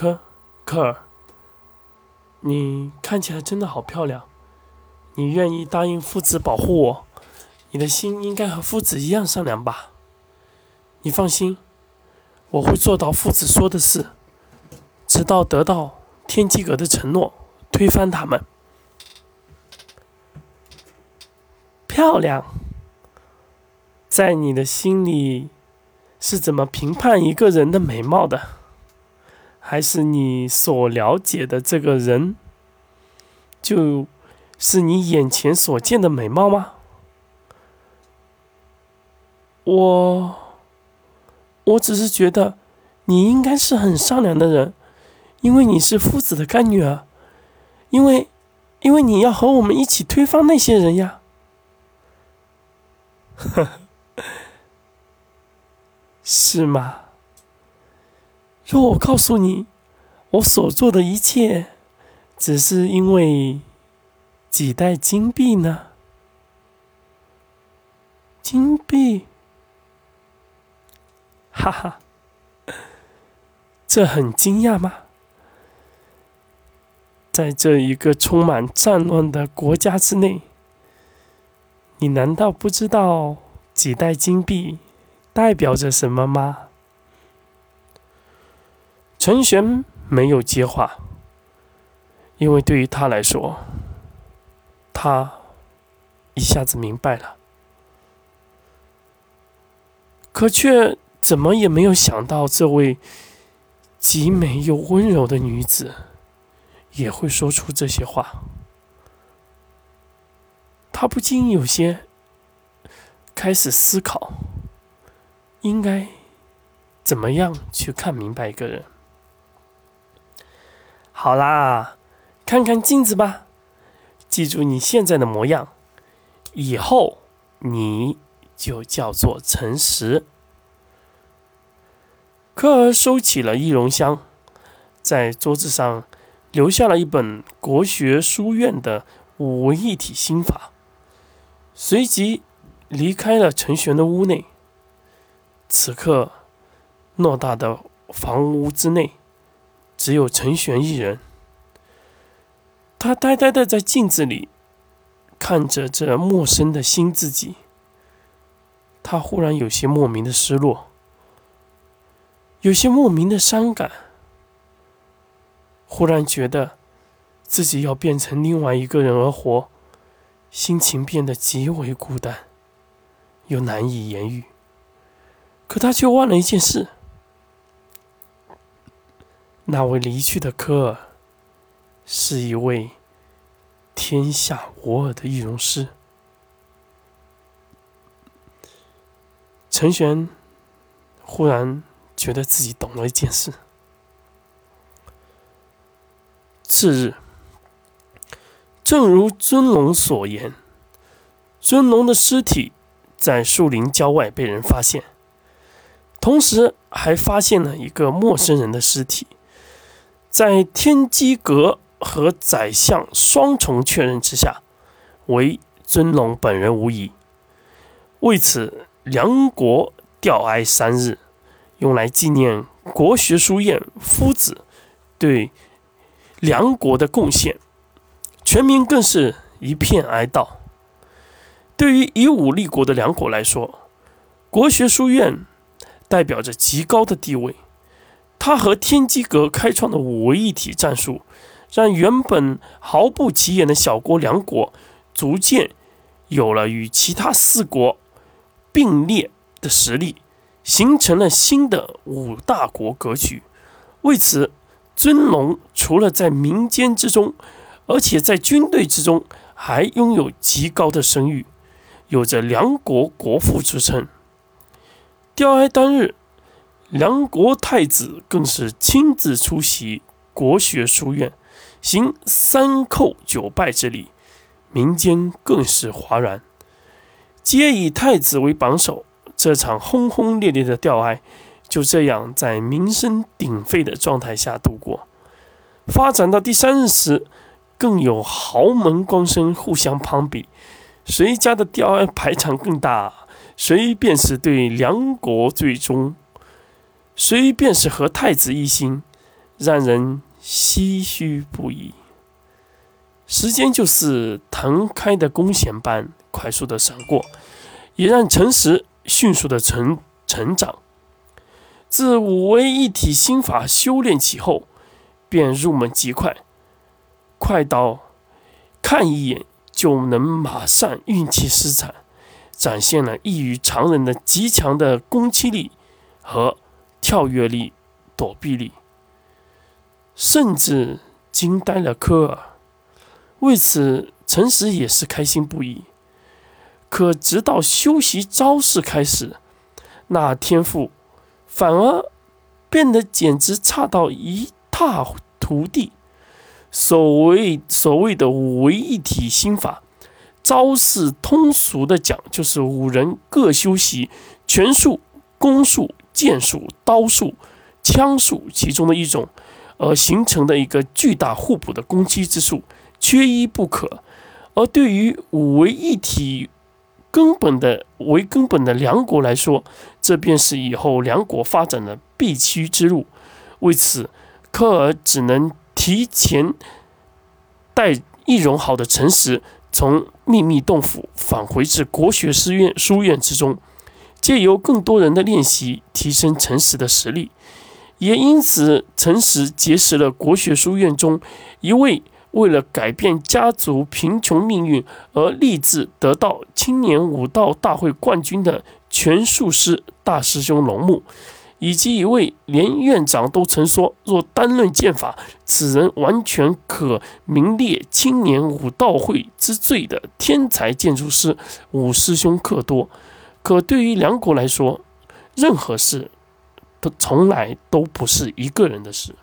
科科尔，你看起来真的好漂亮。你愿意答应父子保护我，你的心应该和父子一样善良吧？你放心，我会做到父子说的事，直到得到天机阁的承诺，推翻他们。漂亮，在你的心里是怎么评判一个人的美貌的？还是你所了解的这个人，就是你眼前所见的美貌吗？我，我只是觉得你应该是很善良的人，因为你是夫子的干女儿，因为，因为你要和我们一起推翻那些人呀。呵呵，是吗？若我告诉你，我所做的一切，只是因为几袋金币呢？金币？哈哈，这很惊讶吗？在这一个充满战乱的国家之内。你难道不知道几袋金币代表着什么吗？陈玄没有接话，因为对于他来说，他一下子明白了，可却怎么也没有想到，这位极美又温柔的女子也会说出这些话。他不禁有些开始思考，应该怎么样去看明白一个人。好啦，看看镜子吧，记住你现在的模样，以后你就叫做诚实。科尔收起了易容箱，在桌子上留下了一本国学书院的五位一体心法。随即离开了陈玄的屋内。此刻，偌大的房屋之内，只有陈玄一人。他呆呆的在镜子里看着这陌生的新自己。他忽然有些莫名的失落，有些莫名的伤感。忽然觉得自己要变成另外一个人而活。心情变得极为孤单，又难以言喻。可他却忘了一件事：那位离去的科尔，是一位天下无二的易容师。陈玄忽然觉得自己懂了一件事。次日。正如尊龙所言，尊龙的尸体在树林郊外被人发现，同时还发现了一个陌生人的尸体。在天机阁和宰相双重确认之下，为尊龙本人无疑。为此，梁国吊哀三日，用来纪念国学书院夫子对梁国的贡献。全民更是一片哀悼。对于以武立国的梁国来说，国学书院代表着极高的地位。他和天机阁开创的五位一体战术，让原本毫不起眼的小国梁国，逐渐有了与其他四国并列的实力，形成了新的五大国格局。为此，尊龙除了在民间之中，而且在军队之中还拥有极高的声誉，有着梁国国父之称。吊哀当日，梁国太子更是亲自出席国学书院，行三叩九拜之礼，民间更是哗然，皆以太子为榜首。这场轰轰烈烈的吊哀就这样在民声鼎沸的状态下度过。发展到第三日时，更有豪门官绅互相攀比，谁家的吊哀排场更大，谁便是对梁国最忠，谁便是和太子一心，让人唏嘘不已。时间就是腾开的弓弦般快速的闪过，也让诚实迅速的成成长。自五位一体心法修炼起后，便入门极快，快到看一眼就能马上运气施展，展现了异于常人的极强的攻击力和跳跃力、躲避力，甚至惊呆了科尔。为此，陈实也是开心不已。可直到修习招式开始，那天赋反而变得简直差到一塌涂地。所谓所谓的五为一体心法，招式通俗的讲，就是五人各修习拳术、攻术、剑术、刀术、枪术其中的一种，而形成的一个巨大互补的攻击之术。缺一不可，而对于五为一体根本的为根本的梁国来说，这便是以后梁国发展的必须之路。为此，科尔只能提前带易容好的陈实从秘密洞府返回至国学书院书院之中，借由更多人的练习，提升陈实的实力。也因此，陈实结识了国学书院中一位。为了改变家族贫穷命运而立志得到青年武道大会冠军的拳术师大师兄龙木，以及一位连院长都曾说若单论剑法，此人完全可名列青年武道会之最的天才建筑师五师兄克多。可对于梁国来说，任何事都从来都不是一个人的事。